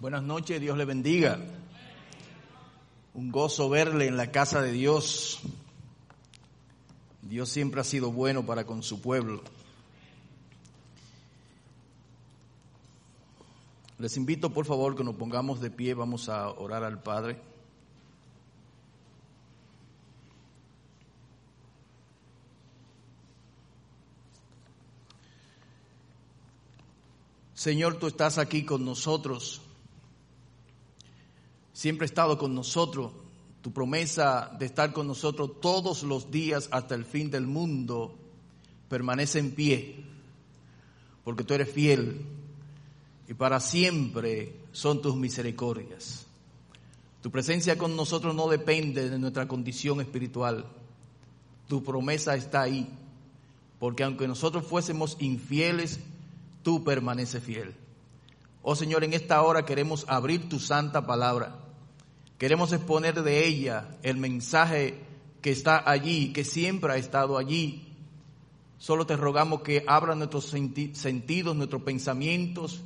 Buenas noches, Dios le bendiga. Un gozo verle en la casa de Dios. Dios siempre ha sido bueno para con su pueblo. Les invito por favor que nos pongamos de pie, vamos a orar al Padre. Señor, tú estás aquí con nosotros. Siempre has estado con nosotros. Tu promesa de estar con nosotros todos los días hasta el fin del mundo permanece en pie, porque tú eres fiel y para siempre son tus misericordias. Tu presencia con nosotros no depende de nuestra condición espiritual. Tu promesa está ahí, porque aunque nosotros fuésemos infieles, tú permaneces fiel. Oh Señor, en esta hora queremos abrir tu santa palabra. Queremos exponer de ella el mensaje que está allí, que siempre ha estado allí. Solo te rogamos que abra nuestros sentidos, nuestros pensamientos,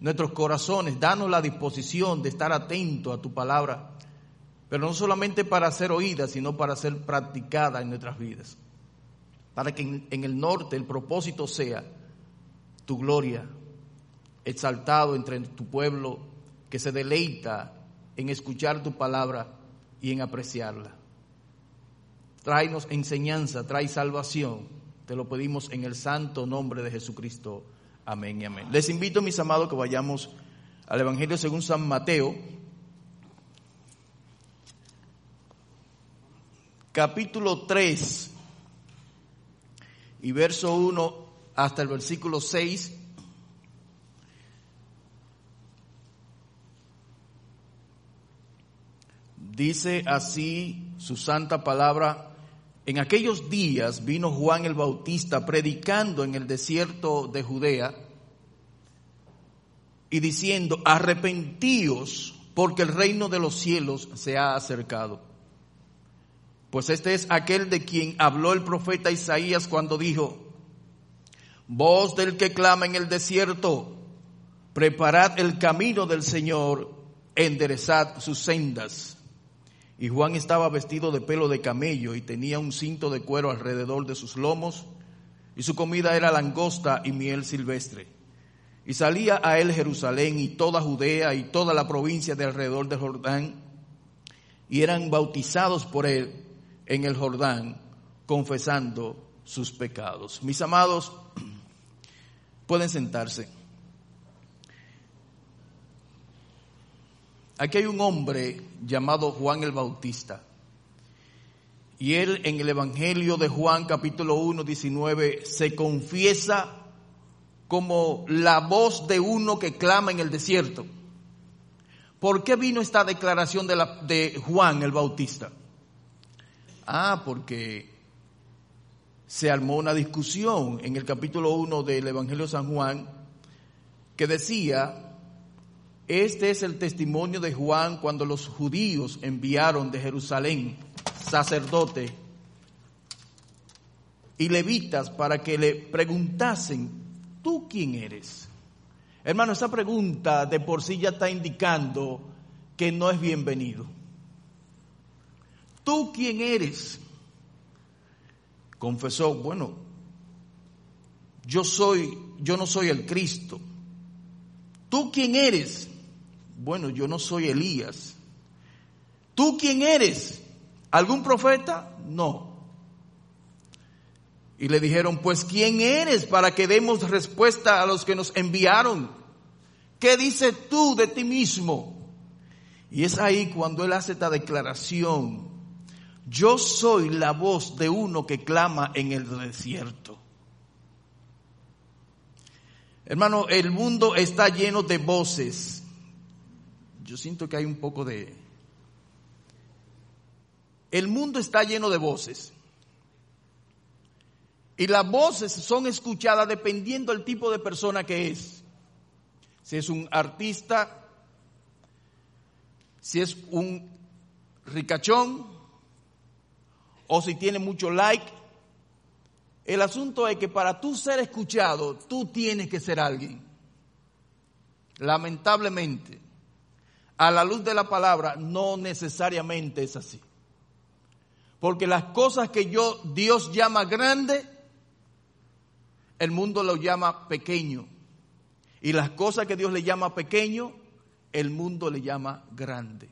nuestros corazones. Danos la disposición de estar atento a tu palabra, pero no solamente para ser oída, sino para ser practicada en nuestras vidas. Para que en el norte el propósito sea tu gloria, exaltado entre tu pueblo que se deleita en escuchar tu palabra y en apreciarla. Tráenos enseñanza, trae salvación. Te lo pedimos en el santo nombre de Jesucristo. Amén y amén. Les invito, mis amados, que vayamos al Evangelio según San Mateo, capítulo 3 y verso 1 hasta el versículo 6. Dice así su santa palabra, en aquellos días vino Juan el Bautista predicando en el desierto de Judea y diciendo, arrepentíos porque el reino de los cielos se ha acercado. Pues este es aquel de quien habló el profeta Isaías cuando dijo, voz del que clama en el desierto, preparad el camino del Señor, enderezad sus sendas. Y Juan estaba vestido de pelo de camello y tenía un cinto de cuero alrededor de sus lomos, y su comida era langosta y miel silvestre. Y salía a él Jerusalén y toda Judea y toda la provincia de alrededor del Jordán, y eran bautizados por él en el Jordán, confesando sus pecados. Mis amados, Pueden sentarse. Aquí hay un hombre llamado Juan el Bautista. Y él en el Evangelio de Juan capítulo 1, 19 se confiesa como la voz de uno que clama en el desierto. ¿Por qué vino esta declaración de, Juan el Bautista? Ah, porque se armó una discusión en el capítulo 1 del Evangelio de San Juan que decía, este es el testimonio de Juan cuando los judíos enviaron de Jerusalén sacerdotes y levitas para que le preguntasen, ¿tú quién eres? Hermano, esa pregunta de por sí ya está indicando que no es bienvenido. ¿Tú quién eres? Confesó, bueno, yo soy, yo no soy el Cristo. ¿Tú quién eres? Bueno, yo no soy Elías. ¿Tú quién eres? ¿Algún profeta? No. Y le dijeron, pues ¿quién eres para que demos respuesta a los que nos enviaron? ¿Qué dices tú de ti mismo? Y es ahí cuando él hace esta declaración yo soy la voz de uno que clama en el desierto. Hermano, el mundo está lleno de voces. Yo siento que hay un poco de... El mundo está lleno de voces. Y las voces son escuchadas dependiendo del tipo de persona que es. Si es un artista, si es un ricachón, o si tiene mucho like. El asunto es que para tú ser escuchado, tú tienes que ser alguien. lamentablemente, a la luz de la palabra, no necesariamente es así. Porque las cosas que yo, Dios llama grande, el mundo lo llama pequeño. Y las cosas que Dios le llama pequeño, el mundo le llama grande.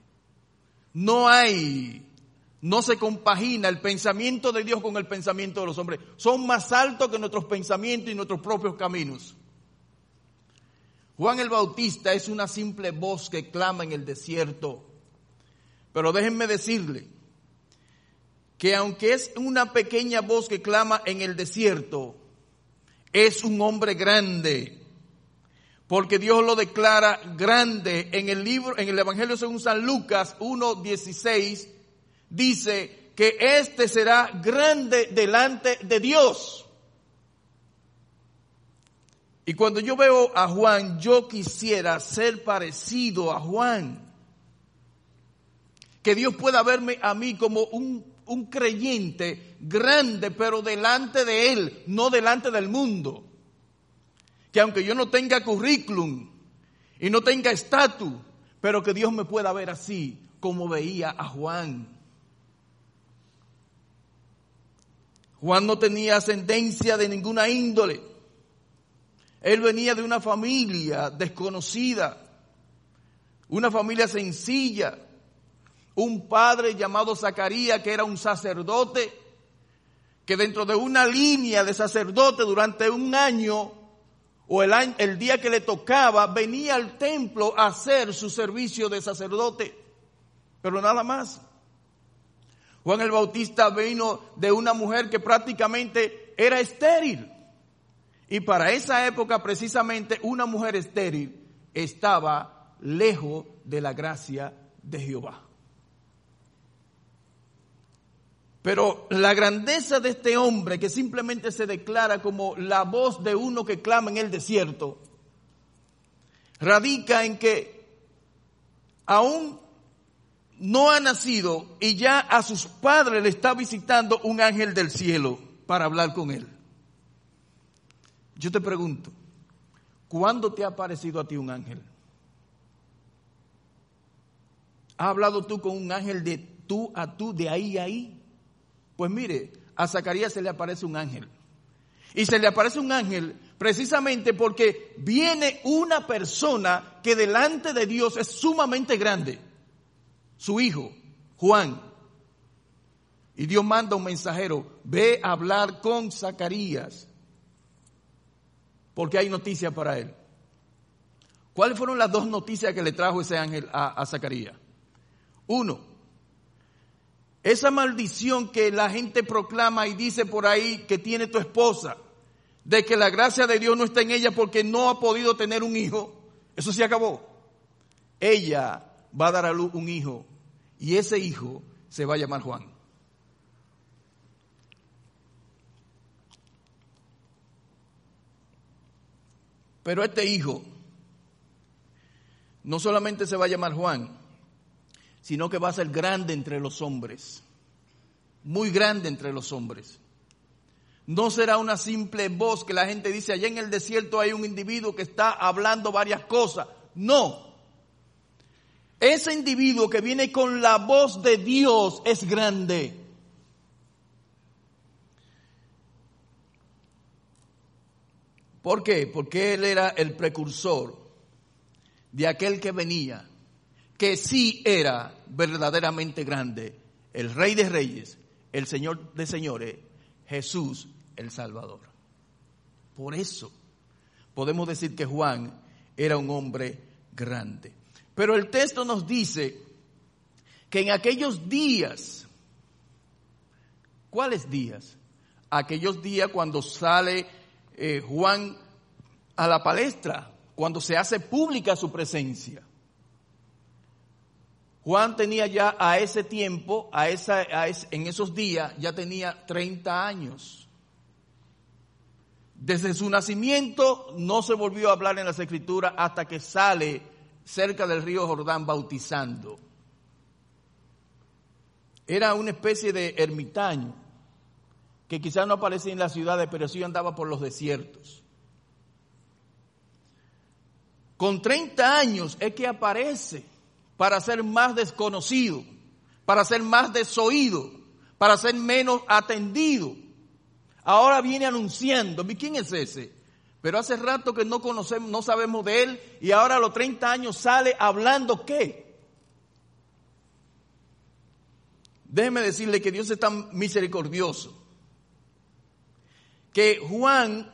No hay, no se compagina el pensamiento de Dios con el pensamiento de los hombres. Son más altos que nuestros pensamientos y nuestros propios caminos. Juan el Bautista es una simple voz que clama en el desierto. Pero déjenme decirle que aunque es una pequeña voz que clama en el desierto, es un hombre grande. Porque Dios lo declara grande en el libro, en el Evangelio según San Lucas 1.16, dice que este será grande delante de Dios. Y cuando yo veo a Juan, yo quisiera ser parecido a Juan. Que Dios pueda verme a mí como un, un creyente grande, pero delante de Él, no delante del mundo. Que aunque yo no tenga currículum y no tenga estatus, pero que Dios me pueda ver así como veía a Juan. Juan no tenía ascendencia de ninguna índole. Él venía de una familia desconocida, una familia sencilla, un padre llamado Zacarías que era un sacerdote, que dentro de una línea de sacerdote durante un año o el, el día que le tocaba venía al templo a hacer su servicio de sacerdote, pero nada más. Juan el Bautista vino de una mujer que prácticamente era estéril. Y para esa época precisamente una mujer estéril estaba lejos de la gracia de Jehová. Pero la grandeza de este hombre que simplemente se declara como la voz de uno que clama en el desierto, radica en que aún no ha nacido y ya a sus padres le está visitando un ángel del cielo para hablar con él. Yo te pregunto, ¿cuándo te ha parecido a ti un ángel? ¿Has hablado tú con un ángel de tú a tú, de ahí a ahí? Pues mire, a Zacarías se le aparece un ángel. Y se le aparece un ángel precisamente porque viene una persona que delante de Dios es sumamente grande. Su hijo, Juan. Y Dios manda un mensajero, ve a hablar con Zacarías porque hay noticias para él. ¿Cuáles fueron las dos noticias que le trajo ese ángel a, Zacarías? Uno, esa maldición que la gente proclama y dice por ahí que tiene tu esposa, de que la gracia de Dios no está en ella porque no ha podido tener un hijo, eso se acabó. Ella va a dar a luz un hijo y ese hijo se va a llamar Juan. Pero este hijo no solamente se va a llamar Juan, sino que va a ser grande entre los hombres, muy grande entre los hombres. No será una simple voz que la gente dice, allá en el desierto hay un individuo que está hablando varias cosas. No. Ese individuo que viene con la voz de Dios es grande. ¿Por qué? Porque él era el precursor de aquel que venía, que sí era verdaderamente grande, el rey de reyes, el señor de señores, Jesús el Salvador. Por eso podemos decir que Juan era un hombre grande. Pero el texto nos dice que en aquellos días, ¿cuáles días? Aquellos días cuando sale eh, Juan a la palestra cuando se hace pública su presencia. Juan tenía ya a ese tiempo, a esa, en esos días, ya tenía 30 años. Desde su nacimiento no se volvió a hablar en las escrituras hasta que sale cerca del río Jordán bautizando. Era una especie de ermitaño que quizás no aparecía en las ciudades, pero sí andaba por los desiertos. con 30 años es que aparece para ser más desconocido, para ser más desoído, para ser menos atendido. Ahora viene anunciando, ¿quién es ese? Pero hace rato que no conocemos, no sabemos de él y ahora a los 30 años sale hablando qué. Déjeme decirle que Dios es tan misericordioso que Juan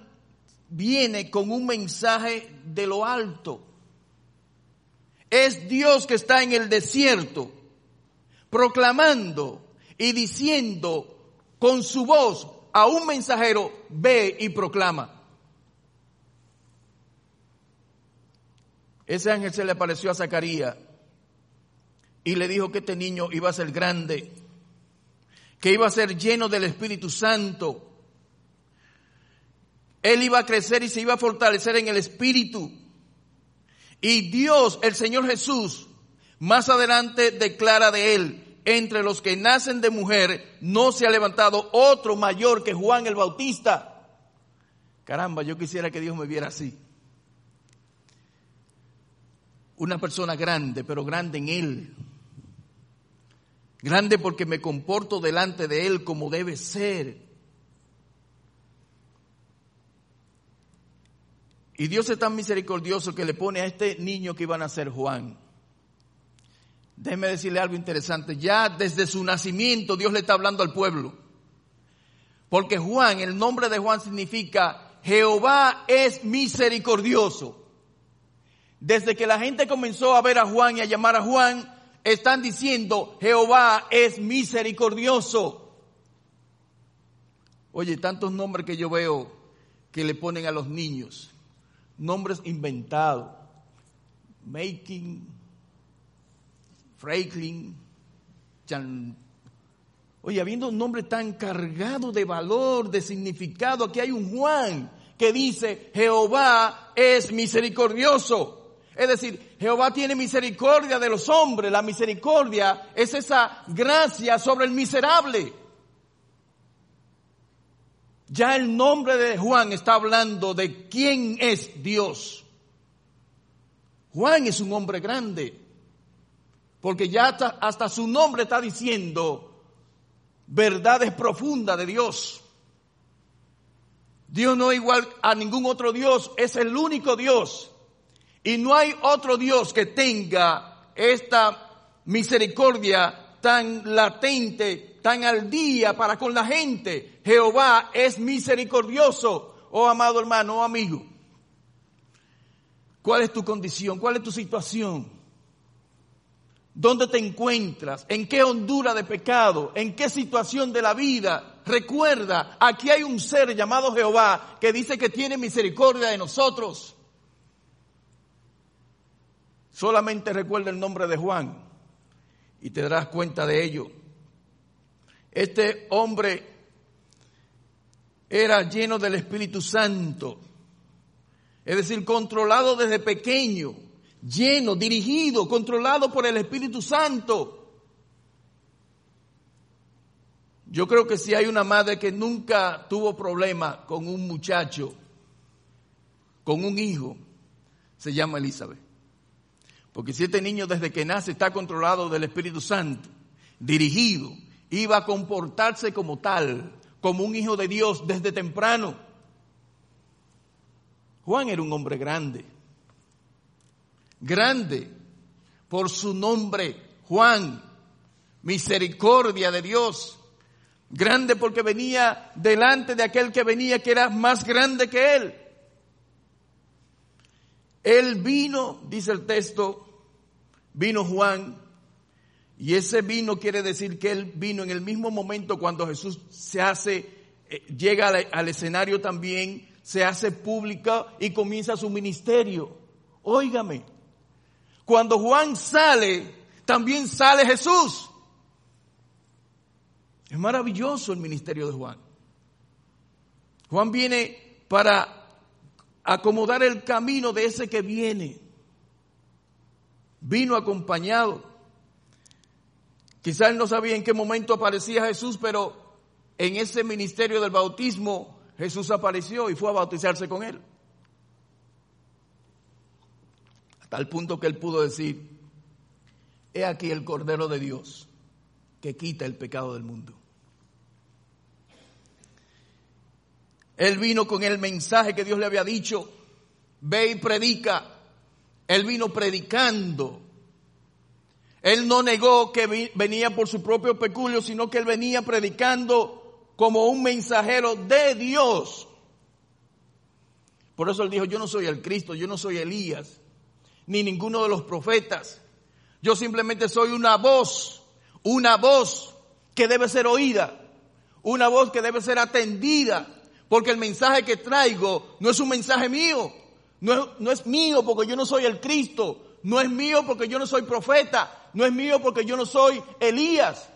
viene con un mensaje de lo alto. Es Dios que está en el desierto proclamando y diciendo con su voz a un mensajero, ve y proclama. Ese ángel se le apareció a Zacarías y le dijo que este niño iba a ser grande, que iba a ser lleno del Espíritu Santo. Él iba a crecer y se iba a fortalecer en el Espíritu. Y Dios, el Señor Jesús, más adelante declara de él, entre los que nacen de mujer no se ha levantado otro mayor que Juan el Bautista. Caramba, yo quisiera que Dios me viera así una persona grande, pero grande en Él. Grande porque me comporto delante de Él como debe ser. Y Dios es tan misericordioso que le pone a este niño que iba a nacer Juan. Déjeme decirle algo interesante. Ya desde su nacimiento Dios le está hablando al pueblo. Porque Juan, el nombre de Juan significa Jehová es misericordioso. Desde que la gente comenzó a ver a Juan y a llamar a Juan, están diciendo, Jehová es misericordioso. Oye, tantos nombres que yo veo que le ponen a los niños, nombres inventados, Making, Franklin, Oye, habiendo un nombre tan cargado de valor, de significado, aquí hay un Juan que dice, Jehová es misericordioso. Es decir, Jehová tiene misericordia de los hombres. La misericordia es esa gracia sobre el miserable. Ya el nombre de Juan está hablando de quién es Dios. Juan es un hombre grande, porque ya hasta, su nombre está diciendo verdades profundas de Dios. Dios no es igual a ningún otro Dios, es el único Dios y no hay otro Dios que tenga esta misericordia tan latente, tan al día para con la gente. Jehová es misericordioso, oh amado hermano, oh amigo. ¿Cuál es tu condición? ¿Cuál es tu situación? ¿Dónde te encuentras? ¿En qué hondura de pecado? ¿En qué situación de la vida? Recuerda, aquí hay un ser llamado Jehová que dice que tiene misericordia de nosotros. Solamente recuerda el nombre de Juan y te darás cuenta de ello. Este hombre era lleno del Espíritu Santo, es decir, controlado desde pequeño, lleno, dirigido, controlado por el Espíritu Santo. Yo creo que si hay una madre que nunca tuvo problema con un muchacho, con un hijo, se llama Elizabeth. Porque si este niño desde que nace está controlado del Espíritu Santo, dirigido, iba a comportarse como tal, como un hijo de Dios desde temprano. Juan era un hombre grande, grande por su nombre, Juan, misericordia de Dios, grande porque venía delante de aquel que venía que era más grande que él. Él vino, dice el texto, vino Juan, y ese vino quiere decir que él vino en el mismo momento cuando Jesús se hace, eh, llega al, escenario también, se hace pública y comienza su ministerio. Óigame, cuando Juan sale, también sale Jesús. Es maravilloso el ministerio de Juan. Juan viene para acomodar el camino de ese que viene vino acompañado. Quizás no sabía en qué momento aparecía Jesús, pero en ese ministerio del bautismo Jesús apareció y fue a bautizarse con él. Tal punto que él pudo decir, he aquí el Cordero de Dios que quita el pecado del mundo. Él vino con el mensaje que Dios le había dicho, ve y predica. Él vino predicando. Él no negó que venía por su propio peculio, sino que él venía predicando como un mensajero de Dios. Por eso él dijo, yo no soy el Cristo, yo no soy Elías, ni ninguno de los profetas. Yo simplemente soy una voz, una voz que debe ser oída, una voz que debe ser atendida, porque el mensaje que traigo no es un mensaje mío, no es, mío porque yo no soy el Cristo, no es mío porque yo no soy profeta, no es mío porque yo no soy Elías,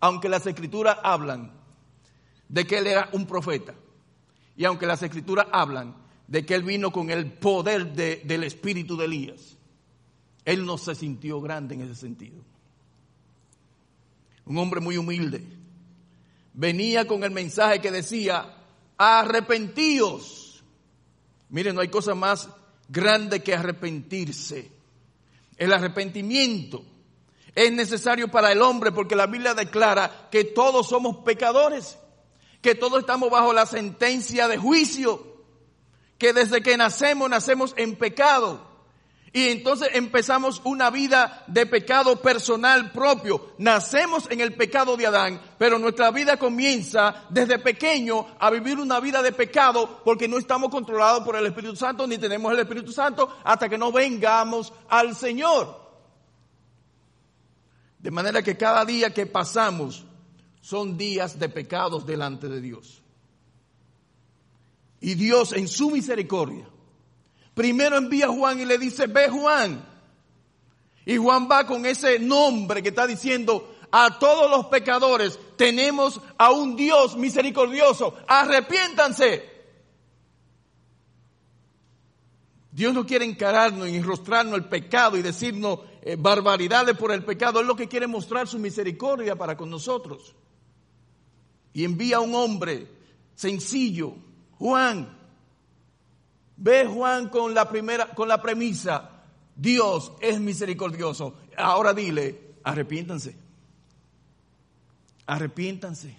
aunque las escrituras hablan de que él era un profeta. Y aunque las escrituras hablan de que él vino con el poder del espíritu de Elías, él no se sintió grande en ese sentido. Un hombre muy humilde. Venía con el mensaje que decía, arrepentíos. Miren, no hay cosa más grande que arrepentirse. El arrepentimiento es necesario para el hombre porque la Biblia declara que todos somos pecadores que todos estamos bajo la sentencia de juicio, que desde que nacemos nacemos en pecado. Y entonces empezamos una vida de pecado personal propio. Nacemos en el pecado de Adán, pero nuestra vida comienza desde pequeño a vivir una vida de pecado porque no estamos controlados por el Espíritu Santo ni tenemos el Espíritu Santo hasta que no vengamos al Señor. De manera que cada día que pasamos son días de pecados delante de Dios. Y Dios en su misericordia, primero envía a Juan y le dice, ve Juan. Y Juan va con ese nombre que está diciendo, a todos los pecadores tenemos a un Dios misericordioso, arrepiéntanse. Dios no quiere encararnos y enrostrarnos el pecado y decirnos eh, barbaridades por el pecado. Él lo que quiere mostrar su misericordia para con nosotros y envía a un hombre sencillo, Juan. Ve Juan con la primera, con la premisa, Dios es misericordioso. Ahora dile, arrepiéntanse. Arrepiéntanse.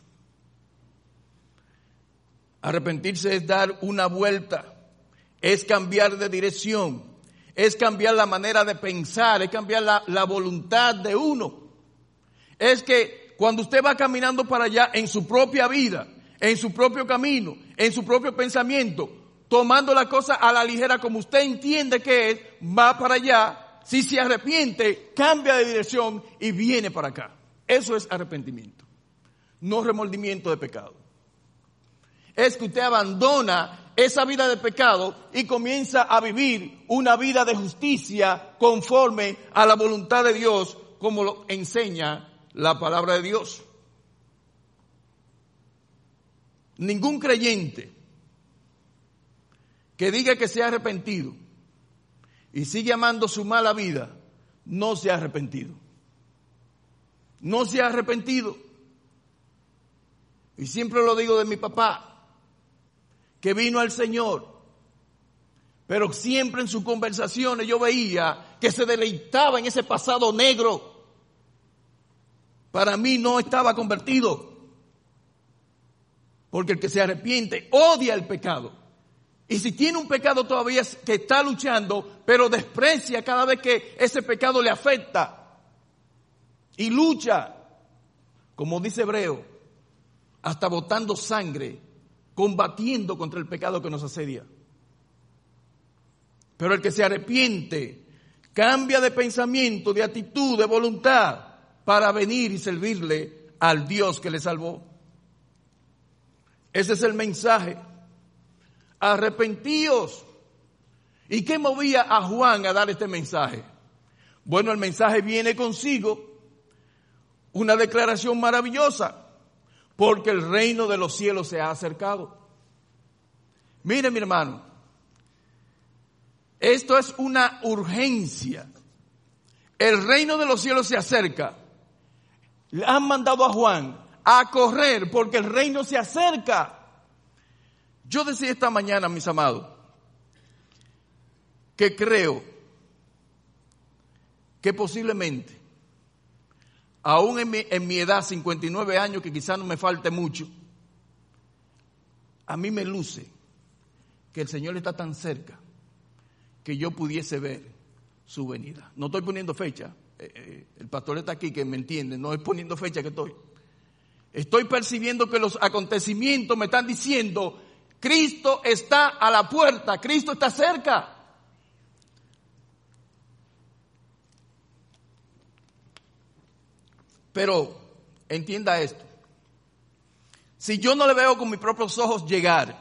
Arrepentirse es dar una vuelta, es cambiar de dirección, es cambiar la manera de pensar, es cambiar la, la voluntad de uno. Es que cuando usted va caminando para allá en su propia vida, en su propio camino, en su propio pensamiento, tomando la cosa a la ligera como usted entiende que es, va para allá, si se arrepiente, cambia de dirección y viene para acá. Eso es arrepentimiento, no remordimiento de pecado. Es que usted abandona esa vida de pecado y comienza a vivir una vida de justicia conforme a la voluntad de Dios, como lo enseña la palabra de Dios. Ningún creyente que diga que se ha arrepentido y sigue amando su mala vida, no se ha arrepentido. No se ha arrepentido. Y siempre lo digo de mi papá, que vino al Señor, pero siempre en sus conversaciones yo veía que se deleitaba en ese pasado negro para mí no estaba convertido. Porque el que se arrepiente odia el pecado. Y si tiene un pecado todavía que está luchando, pero desprecia cada vez que ese pecado le afecta. Y lucha, como dice Hebreo, hasta botando sangre, combatiendo contra el pecado que nos asedia. Pero el que se arrepiente, cambia de pensamiento, de actitud, de voluntad, para venir y servirle al Dios que le salvó. Ese es el mensaje. Arrepentíos. ¿Y qué movía a Juan a dar este mensaje? Bueno, el mensaje viene consigo una declaración maravillosa, porque el reino de los cielos se ha acercado. Mire mi hermano, esto es una urgencia. El reino de los cielos se acerca le han mandado a Juan a correr porque el reino se acerca. Yo decía esta mañana, mis amados, que creo que posiblemente, aún en mi, en mi edad, 59 años, que quizás no me falte mucho, a mí me luce que el Señor está tan cerca que yo pudiese ver su venida. No estoy poniendo fecha, eh, eh, el pastor está aquí que me entiende, no es poniendo fecha que estoy. Estoy percibiendo que los acontecimientos me están diciendo, Cristo está a la puerta, Cristo está cerca. Pero entienda esto. Si yo no le veo con mis propios ojos llegar,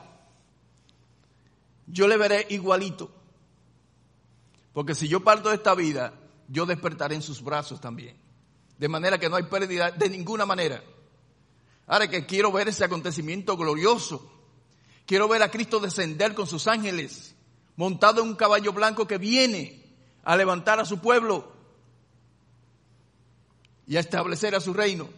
yo le veré igualito. Porque si yo parto de esta vida, yo despertaré en sus brazos también. De manera que no hay pérdida de ninguna manera. Ahora que quiero ver ese acontecimiento glorioso. Quiero ver a Cristo descender con sus ángeles, montado en un caballo blanco que viene a levantar a su pueblo y a establecer a su reino.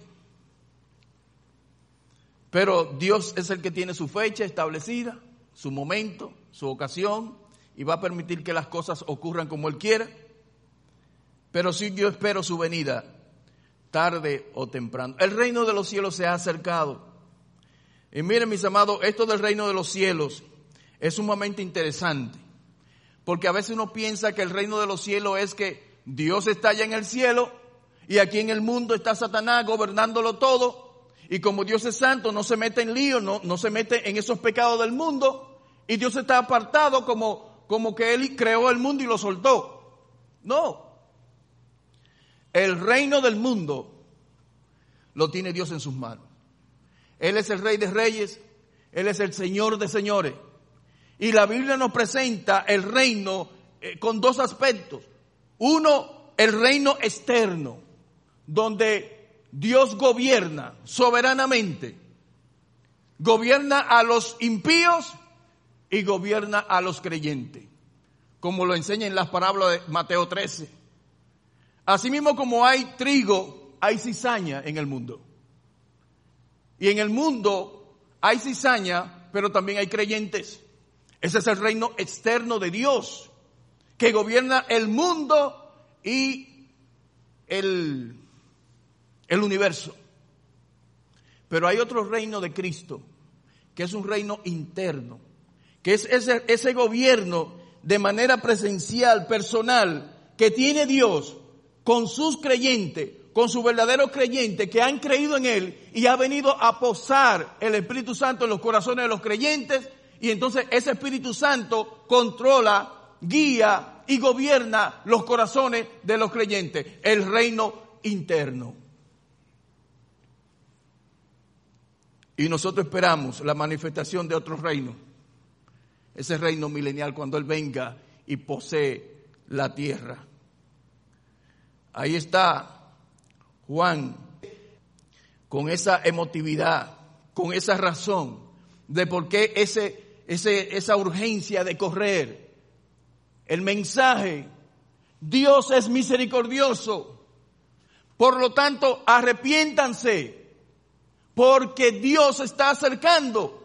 Pero Dios es el que tiene su fecha establecida, su momento, su ocasión, y va a permitir que las cosas ocurran como Él quiera. Pero sí yo espero su venida, tarde o temprano. El reino de los cielos se ha acercado. Y miren, mis amados, esto del reino de los cielos es sumamente interesante. Porque a veces uno piensa que el reino de los cielos es que Dios está allá en el cielo y aquí en el mundo está Satanás gobernándolo todo. Y como Dios es santo, no se mete en lío, no, no se mete en esos pecados del mundo. Y Dios está apartado como, como que Él creó el mundo y lo soltó. No. El reino del mundo lo tiene Dios en sus manos. Él es el rey de reyes, Él es el señor de señores. Y la Biblia nos presenta el reino eh, con dos aspectos. Uno, el reino externo donde Dios gobierna soberanamente, gobierna a los impíos y gobierna a los creyentes, como lo enseña en las parábolas de Mateo 13. Asimismo como hay trigo, hay cizaña en el mundo. Y en el mundo hay cizaña, pero también hay creyentes. Ese es el reino externo de Dios, que gobierna el mundo y el el universo. Pero hay otro reino de Cristo, que es un reino interno, que es ese, ese gobierno de manera presencial, personal, que tiene Dios con sus creyentes, con sus verdaderos creyentes que han creído en Él y ha venido a posar el Espíritu Santo en los corazones de los creyentes y entonces ese Espíritu Santo controla, guía y gobierna los corazones de los creyentes, el reino interno. Y nosotros esperamos la manifestación de otro reino. Ese reino milenial cuando Él venga y posee la tierra. Ahí está Juan con esa emotividad, con esa razón de por qué ese, ese, esa urgencia de correr. El mensaje, Dios es misericordioso. Por lo tanto, arrepiéntanse porque Dios está acercando.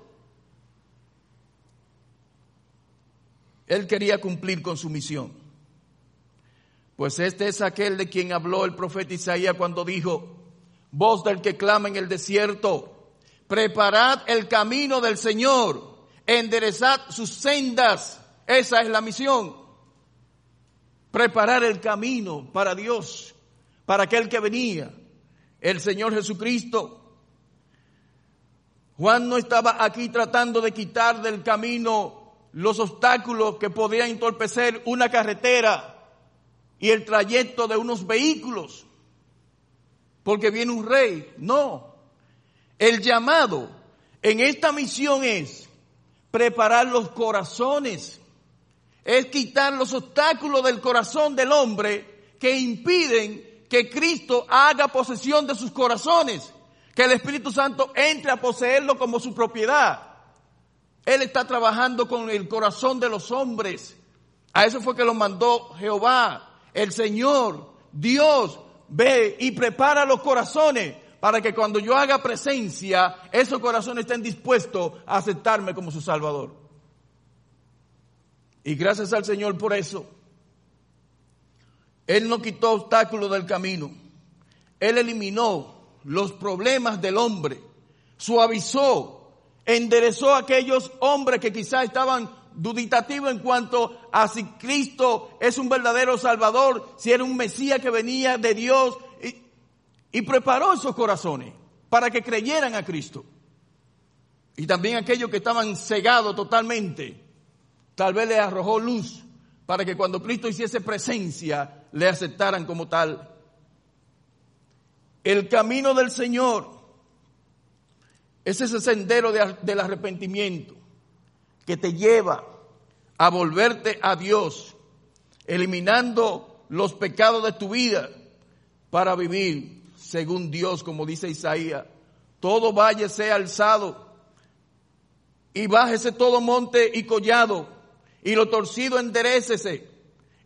Él quería cumplir con su misión. Pues este es aquel de quien habló el profeta Isaías cuando dijo, voz del que clama en el desierto, preparad el camino del Señor, enderezad sus sendas. Esa es la misión. Preparar el camino para Dios, para aquel que venía, el Señor Jesucristo. Juan no estaba aquí tratando de quitar del camino los obstáculos que podían entorpecer una carretera y el trayecto de unos vehículos, porque viene un rey. No, el llamado en esta misión es preparar los corazones, es quitar los obstáculos del corazón del hombre que impiden que Cristo haga posesión de sus corazones que el Espíritu Santo entre a poseerlo como su propiedad. Él está trabajando con el corazón de los hombres. A eso fue que lo mandó Jehová, el Señor, Dios, ve y prepara los corazones para que cuando yo haga presencia, esos corazones estén dispuestos a aceptarme como su Salvador. Y gracias al Señor por eso. Él no quitó obstáculos del camino. Él eliminó los problemas del hombre, suavizó, enderezó a aquellos hombres que quizás estaban duditativos en cuanto a si Cristo es un verdadero Salvador, si era un Mesías que venía de Dios, y, preparó esos corazones para que creyeran a Cristo. Y también aquellos que estaban cegados totalmente, tal vez le arrojó luz para que cuando Cristo hiciese presencia, le aceptaran como tal. El camino del Señor es ese sendero del arrepentimiento que te lleva a volverte a Dios, eliminando los pecados de tu vida para vivir según Dios, como dice Isaías. Todo valle sea alzado y bájese todo monte y collado y lo torcido enderecese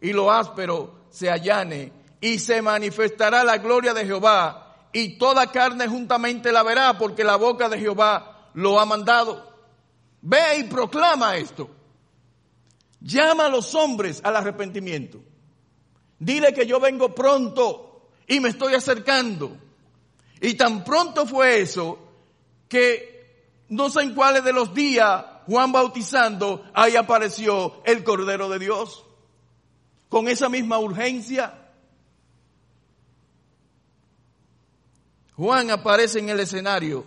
y lo áspero se allane y se manifestará la gloria de Jehová y toda carne juntamente la verá porque la boca de Jehová lo ha mandado. Ve y proclama esto. Llama a los hombres al arrepentimiento. Dile que yo vengo pronto y me estoy acercando. Y tan pronto fue eso que no sé en cuáles de los días Juan bautizando, ahí apareció el Cordero de Dios. Con esa misma urgencia. Juan aparece en el escenario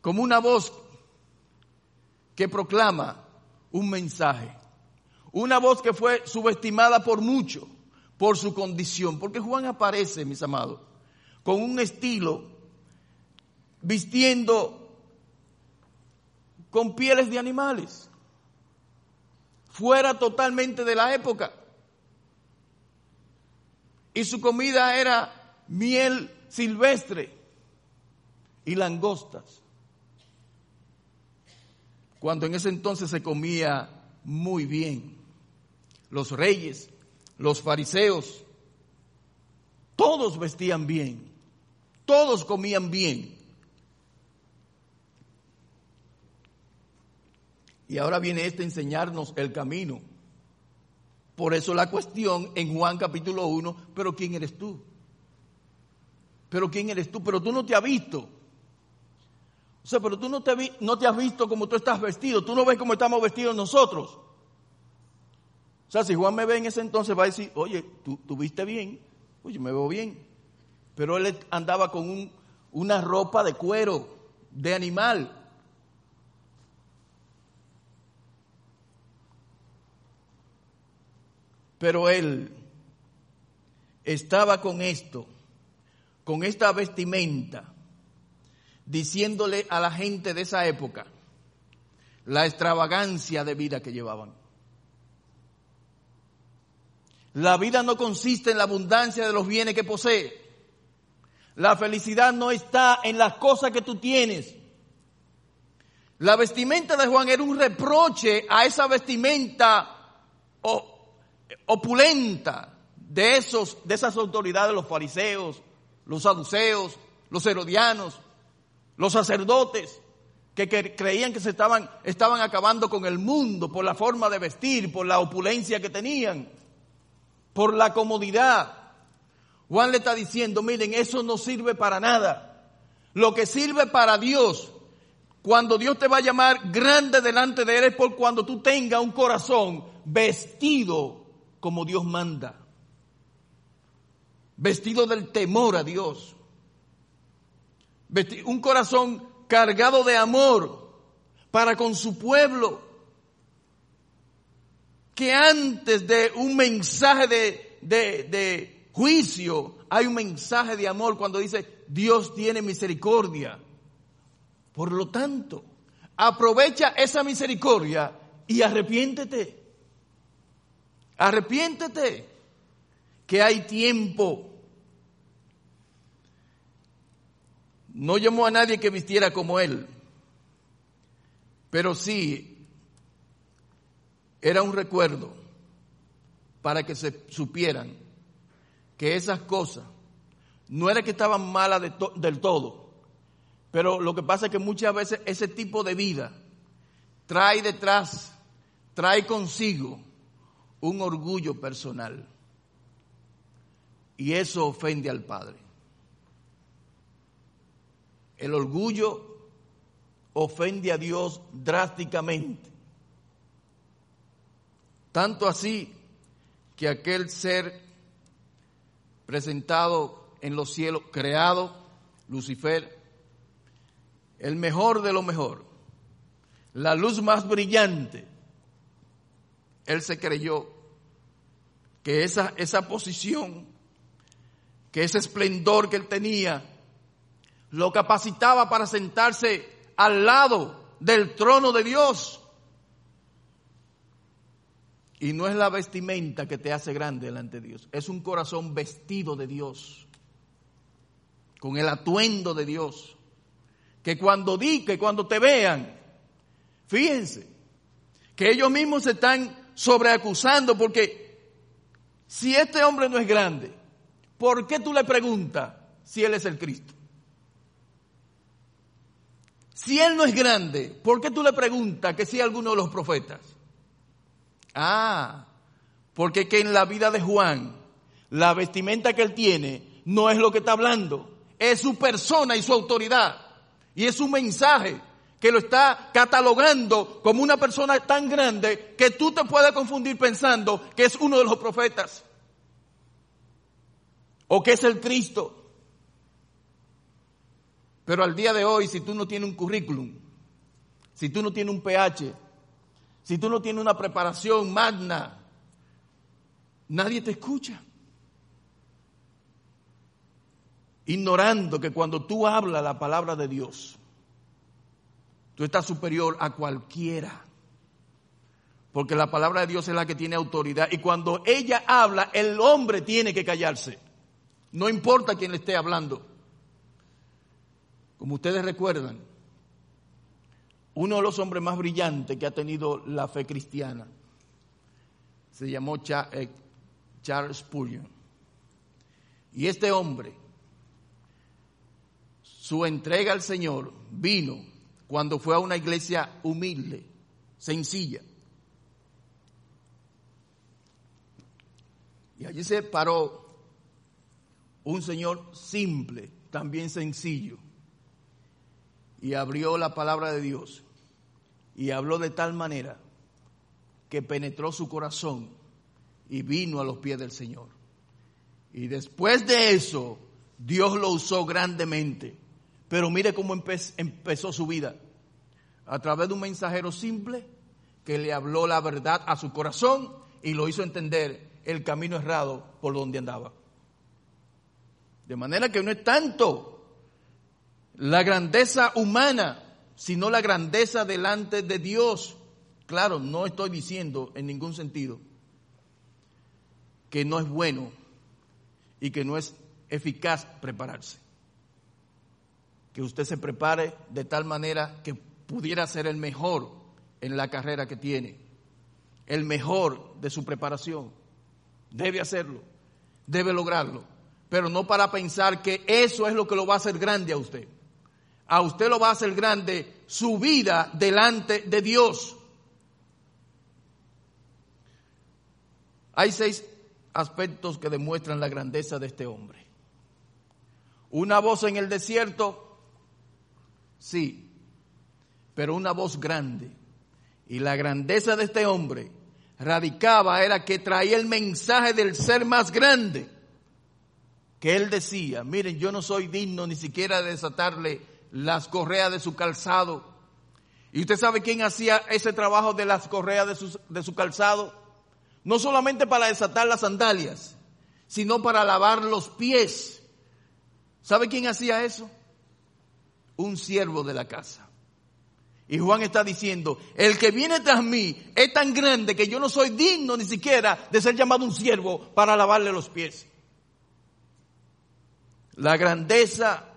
como una voz que proclama un mensaje. Una voz que fue subestimada por mucho por su condición. Porque Juan aparece, mis amados, con un estilo vistiendo con pieles de animales. Fuera totalmente de la época. Y su comida era miel silvestre y langostas cuando en ese entonces se comía muy bien. Los reyes, los fariseos, todos vestían bien, todos comían bien. Y ahora viene este a enseñarnos el camino. Por eso la cuestión en Juan capítulo 1, pero ¿quién eres tú? Pero ¿quién eres tú? Pero tú no te has visto. O sea, pero tú no te, no te has visto como tú estás vestido, tú no ves cómo estamos vestidos nosotros. O sea, si Juan me ve en ese entonces va a decir, oye, tú, tú viste bien, oye, me veo bien. Pero él andaba con un, una ropa de cuero, de animal. Pero él estaba con esto, con esta vestimenta, diciéndole a la gente de esa época la extravagancia de vida que llevaban. La vida no consiste en la abundancia de los bienes que posee. La felicidad no está en las cosas que tú tienes. La vestimenta de Juan era un reproche a esa vestimenta opulenta de esos, de esas autoridades, los fariseos, los saduceos, los herodianos, los sacerdotes que, creían que se estaban, estaban acabando con el mundo por la forma de vestir, por la opulencia que tenían, por la comodidad. Juan le está diciendo, miren, eso no sirve para nada. Lo que sirve para Dios, cuando Dios te va a llamar grande delante de Él, es por cuando tú tengas un corazón vestido como Dios manda. Vestido del temor a Dios un corazón cargado de amor para con su pueblo, que antes de un mensaje de, de, juicio hay un mensaje de amor cuando dice Dios tiene misericordia. Por lo tanto, aprovecha esa misericordia y arrepiéntete. Arrepiéntete que hay tiempo No llamó a nadie que vistiera como él, pero sí era un recuerdo para que se supieran que esas cosas no era que estaban malas del todo, pero lo que pasa es que muchas veces ese tipo de vida trae detrás, trae consigo un orgullo personal. Y eso ofende al Padre. El orgullo ofende a Dios drásticamente. Tanto así que aquel ser presentado en los cielos, creado, Lucifer, el mejor de lo mejor, la luz más brillante, él se creyó que esa, esa posición, que ese esplendor que él tenía, lo capacitaba para sentarse al lado del trono de Dios. Y no es la vestimenta que te hace grande delante de Dios, es un corazón vestido de Dios, con el atuendo de Dios. Que cuando di, cuando te vean, fíjense, que ellos mismos se están sobreacusando porque si este hombre no es grande, ¿por qué tú le preguntas si él es el Cristo? Si él no es grande, ¿por qué tú le preguntas que si es alguno de los profetas? Ah, porque que en la vida de Juan, la vestimenta que él tiene no es lo que está hablando, es su persona y su autoridad. Y es su mensaje que lo está catalogando como una persona tan grande que tú te puedes confundir pensando que es uno de los profetas o que es el Cristo. Pero al día de hoy, si tú no tienes un currículum, si tú no tienes un PH, si tú no tienes una preparación magna, nadie te escucha. Ignorando que cuando tú hablas la palabra de Dios, tú estás superior a cualquiera. Porque la palabra de Dios es la que tiene autoridad. Y cuando ella habla, el hombre tiene que callarse. No importa quién le esté hablando. Como ustedes recuerdan, uno de los hombres más brillantes que ha tenido la fe cristiana se llamó eh, Charles Spurgeon. Y este hombre, su entrega al Señor vino cuando fue a una iglesia humilde, sencilla. Y allí se paró un señor simple, también sencillo y abrió la palabra de Dios y habló de tal manera que penetró su corazón y vino a los pies del Señor. Y después de eso, Dios lo usó grandemente. Pero mire cómo empezó su vida. A través de un mensajero simple que le habló la verdad a su corazón y lo hizo entender el camino errado por donde andaba. De manera que no es tanto la grandeza humana, sino la grandeza delante de Dios. Claro, no estoy diciendo en ningún sentido que no es bueno y que no es eficaz prepararse. Que usted se prepare de tal manera que pudiera ser el mejor en la carrera que tiene, el mejor de su preparación. Debe hacerlo, debe lograrlo, pero no para pensar que eso es lo que lo va a hacer grande a usted a usted lo va a hacer grande su vida delante de Dios. Hay seis aspectos que demuestran la grandeza de este hombre. Una voz en el desierto, sí, pero una voz grande. Y la grandeza de este hombre radicaba era que traía el mensaje del ser más grande. Que él decía, miren, yo no soy digno ni siquiera de desatarle las correas de su calzado. ¿Y usted sabe quién hacía ese trabajo de las correas de su, de su calzado? No solamente para desatar las sandalias, sino para lavar los pies. ¿Sabe quién hacía eso? Un siervo de la casa. Y Juan está diciendo, el que viene tras mí es tan grande que yo no soy digno ni siquiera de ser llamado un siervo para lavarle los pies. La grandeza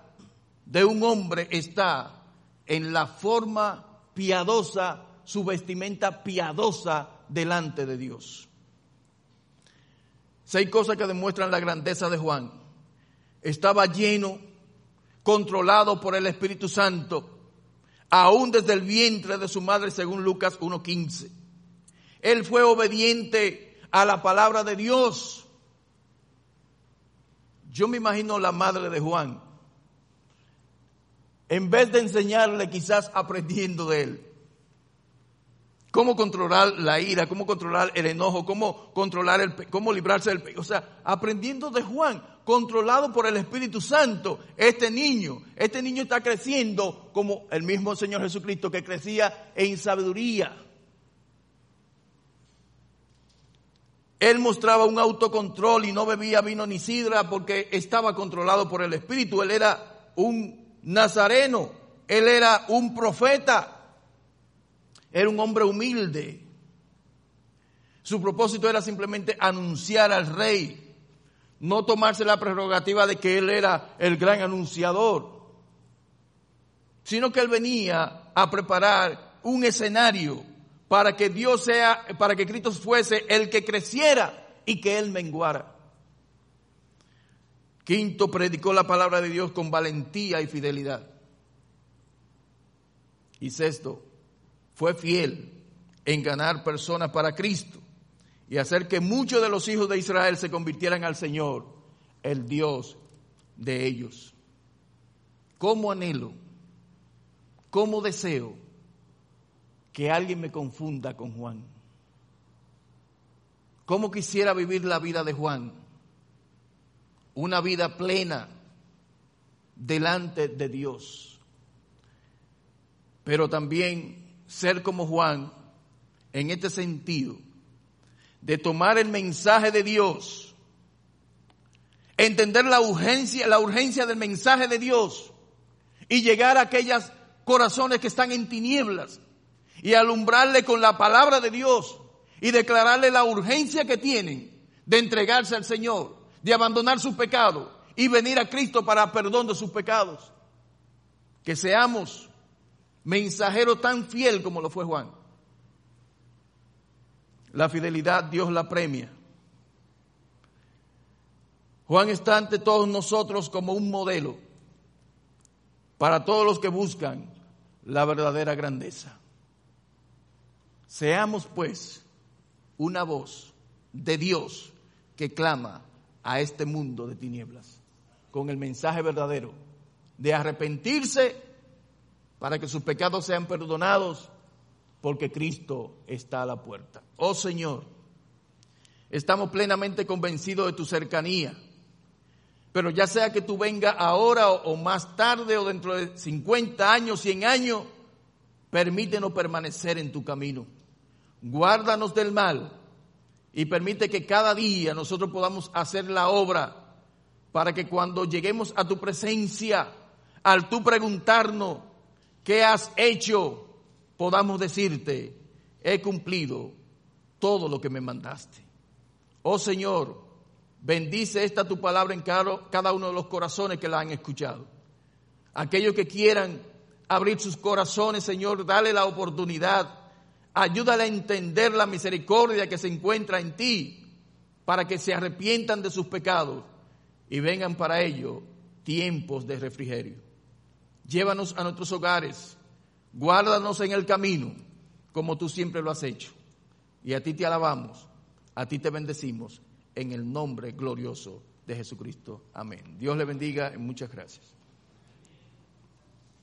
de un hombre está en la forma piadosa, su vestimenta piadosa delante de Dios. Seis cosas que demuestran la grandeza de Juan. Estaba lleno, controlado por el Espíritu Santo, aún desde el vientre de su madre, según Lucas 1.15. Él fue obediente a la palabra de Dios. Yo me imagino la madre de Juan, en vez de enseñarle quizás aprendiendo de él, cómo controlar la ira, cómo controlar el enojo, cómo controlar el, cómo librarse del, o sea, aprendiendo de Juan, controlado por el Espíritu Santo, este niño, este niño está creciendo como el mismo Señor Jesucristo que crecía en sabiduría. Él mostraba un autocontrol y no bebía vino ni sidra porque estaba controlado por el Espíritu. Él era un nazareno, él era un profeta, era un hombre humilde. Su propósito era simplemente anunciar al rey, no tomarse la prerrogativa de que él era el gran anunciador, sino que él venía a preparar un escenario para que Dios sea, para que Cristo fuese el que creciera y que Él menguara. Quinto, predicó la palabra de Dios con valentía y fidelidad. Y sexto, fue fiel en ganar personas para Cristo y hacer que muchos de los hijos de Israel se convirtieran al Señor, el Dios de ellos. ¿Cómo anhelo? ¿Cómo deseo? que alguien me confunda con Juan. ¿Cómo quisiera vivir la vida de Juan? Una vida plena delante de Dios. Pero también ser como Juan en este sentido, de tomar el mensaje de Dios, entender la urgencia, la urgencia del mensaje de Dios y llegar a aquellos corazones que están en tinieblas y alumbrarle con la palabra de Dios y declararle la urgencia que tienen de entregarse al Señor, de abandonar sus pecados y venir a Cristo para perdón de sus pecados. Que seamos mensajeros tan fiel como lo fue Juan. La fidelidad Dios la premia. Juan está ante todos nosotros como un modelo para todos los que buscan la verdadera grandeza. Seamos pues una voz de Dios que clama a este mundo de tinieblas con el mensaje verdadero de arrepentirse para que sus pecados sean perdonados porque Cristo está a la puerta. Oh Señor, estamos plenamente convencidos de tu cercanía, pero ya sea que tú vengas ahora o, más tarde o dentro de 50 años, 100 años, permítenos permanecer en tu camino guárdanos del mal y permite que cada día nosotros podamos hacer la obra para que cuando lleguemos a tu presencia, al tú preguntarnos qué has hecho, podamos decirte, he cumplido todo lo que me mandaste. Oh Señor, bendice esta tu palabra en cada uno de los corazones que la han escuchado. Aquellos que quieran abrir sus corazones, Señor, dale la oportunidad Ayúdale a entender la misericordia que se encuentra en ti para que se arrepientan de sus pecados y vengan para ello tiempos de refrigerio. Llévanos a nuestros hogares, guárdanos en el camino como tú siempre lo has hecho. Y a ti te alabamos, a ti te bendecimos en el nombre glorioso de Jesucristo. Amén. Dios le bendiga y muchas gracias.